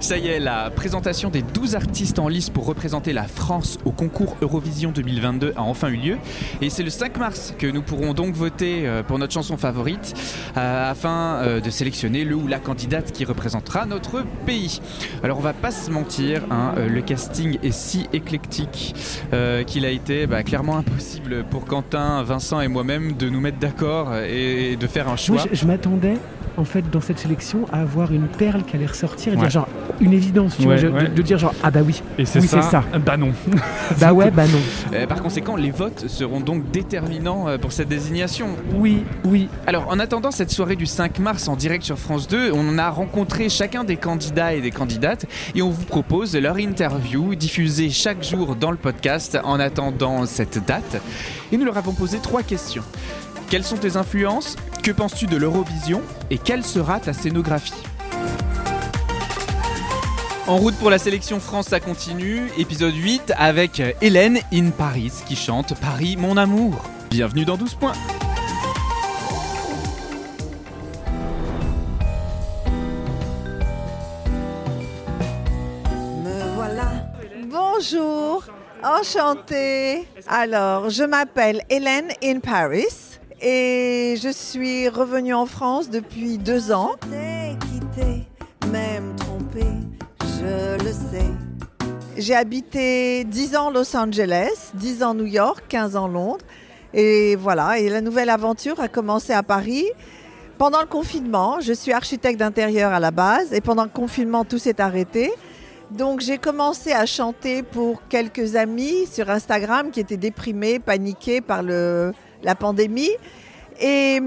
Ça y est, la présentation des 12 artistes en lice pour représenter la France au concours Eurovision 2022 a enfin eu lieu. Et c'est le 5 mars que nous pourrons donc voter euh, pour notre chanson favorite euh, afin euh, de sélectionner le ou la candidate qui représentera notre pays. Alors on va pas se mentir, hein, le casting est si éclectique qu'il a été bah, clairement impossible pour Quentin, Vincent et moi-même de nous mettre d'accord et de faire un choix. je m'attendais en fait dans cette sélection à avoir une perle qui allait ressortir et dire genre une évidence, tu vois, de, dire genre ah bah oui, et c'est ça, bah non. bah ouais, bah non. Euh, par conséquent, les votes seront donc déterminants euh, pour cette désignation. Oui, oui. Alors en attendant cette soirée du 5 mars en direct sur France 2, on a rencontré chacun des candidats et des candidates et on vous propose leur interview diffusée chaque jour dans le podcast en attendant cette date. Et nous leur avons posé trois questions. Quelles sont tes influences? Que penses-tu de l'Eurovision? Et quelle sera ta scénographie? En route pour la sélection France, ça continue. Épisode 8 avec Hélène in Paris qui chante Paris mon amour. Bienvenue dans 12 points. Me voilà. Bonjour, enchantée. Alors, je m'appelle Hélène in Paris et je suis revenue en France depuis deux ans. quitté, même trompé, je le sais. J'ai habité 10 ans Los Angeles, 10 ans New York, 15 ans Londres. Et voilà, et la nouvelle aventure a commencé à Paris. Pendant le confinement, je suis architecte d'intérieur à la base, et pendant le confinement, tout s'est arrêté. Donc j'ai commencé à chanter pour quelques amis sur Instagram qui étaient déprimés, paniqués par le, la pandémie. Et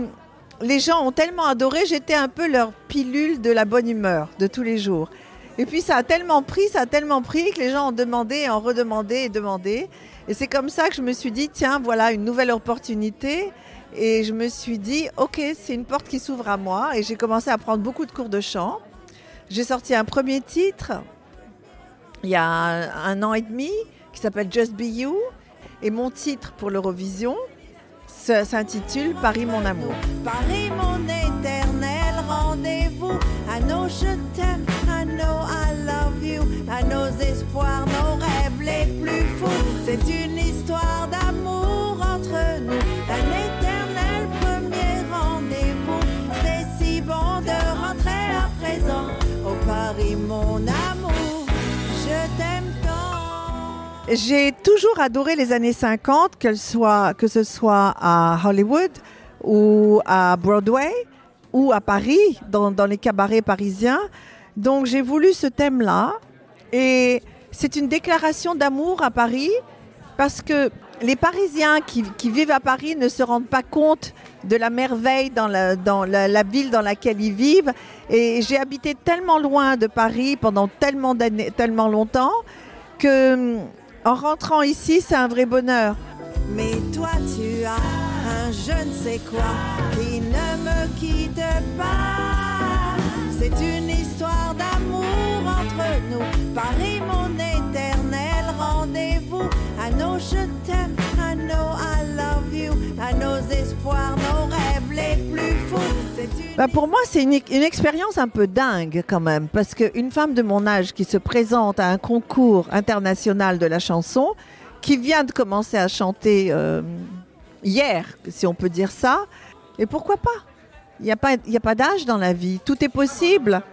les gens ont tellement adoré, j'étais un peu leur pilule de la bonne humeur de tous les jours. Et puis ça a tellement pris, ça a tellement pris que les gens ont demandé, ont redemandé et demandé. Et c'est comme ça que je me suis dit, tiens, voilà une nouvelle opportunité. Et je me suis dit, ok, c'est une porte qui s'ouvre à moi. Et j'ai commencé à prendre beaucoup de cours de chant. J'ai sorti un premier titre il y a un an et demi qui s'appelle Just Be You. Et mon titre pour l'Eurovision, s'intitule Paris mon amour. Paris mon éternel j'ai toujours adoré les années 50, que ce soit à Hollywood ou à Broadway ou à Paris, dans, les cabarets parisiens. Donc j'ai voulu ce thème-là. Et c'est une déclaration d'amour à Paris parce que les Parisiens qui, vivent à Paris ne se rendent pas compte de la merveille dans la, la ville dans laquelle ils vivent. Et j'ai habité tellement loin de Paris pendant tellement, tellement longtemps que en rentrant ici, c'est un vrai bonheur. Mais toi, tu as un je ne sais quoi qui ne me quitte pas. C'est une histoire d'amour entre nous. Paris, mon Bah pour moi, c'est une, une, expérience un peu dingue quand même, parce qu'une femme de mon âge qui se présente à un concours international de la chanson, qui vient de commencer à chanter euh, hier, si on peut dire ça, et pourquoi pas? Il n'y a pas, il a pas d'âge dans la vie, tout est possible.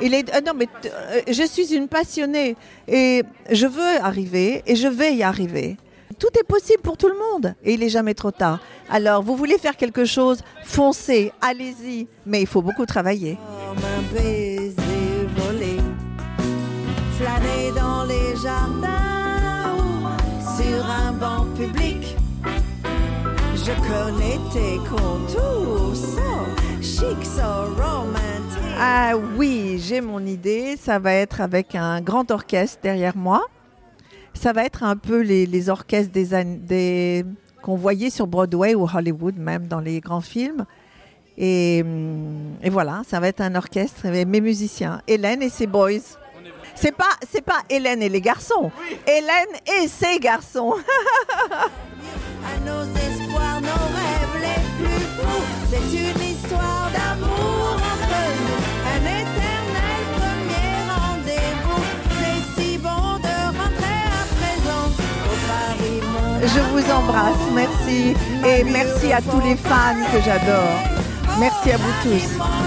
Il est, euh, non, mais euh, je suis une passionnée et je veux arriver et je vais y arriver. Tout est possible pour tout le monde et il n'est jamais trop tard. Alors, vous voulez faire quelque chose, foncez, allez-y, mais il faut beaucoup travailler. flâner dans les jardins sur un banc public. Je connais tes contours, so chic, so romantique. Ah oui, j'ai mon idée. Ça va être avec un grand orchestre derrière moi ça va être un peu les, orchestres qu'on voyait sur Broadway ou Hollywood, même dans les grands films. Et, et, voilà, ça va être un orchestre avec mes musiciens, Hélène et ses boys. C'est pas, pas Hélène et les garçons, Hélène et ses garçons. à nos espoirs, nos rêves les plus fous, c'est une histoire d'amour Je vous embrasse, merci. Et merci à tous les fans que j'adore. Merci à vous tous.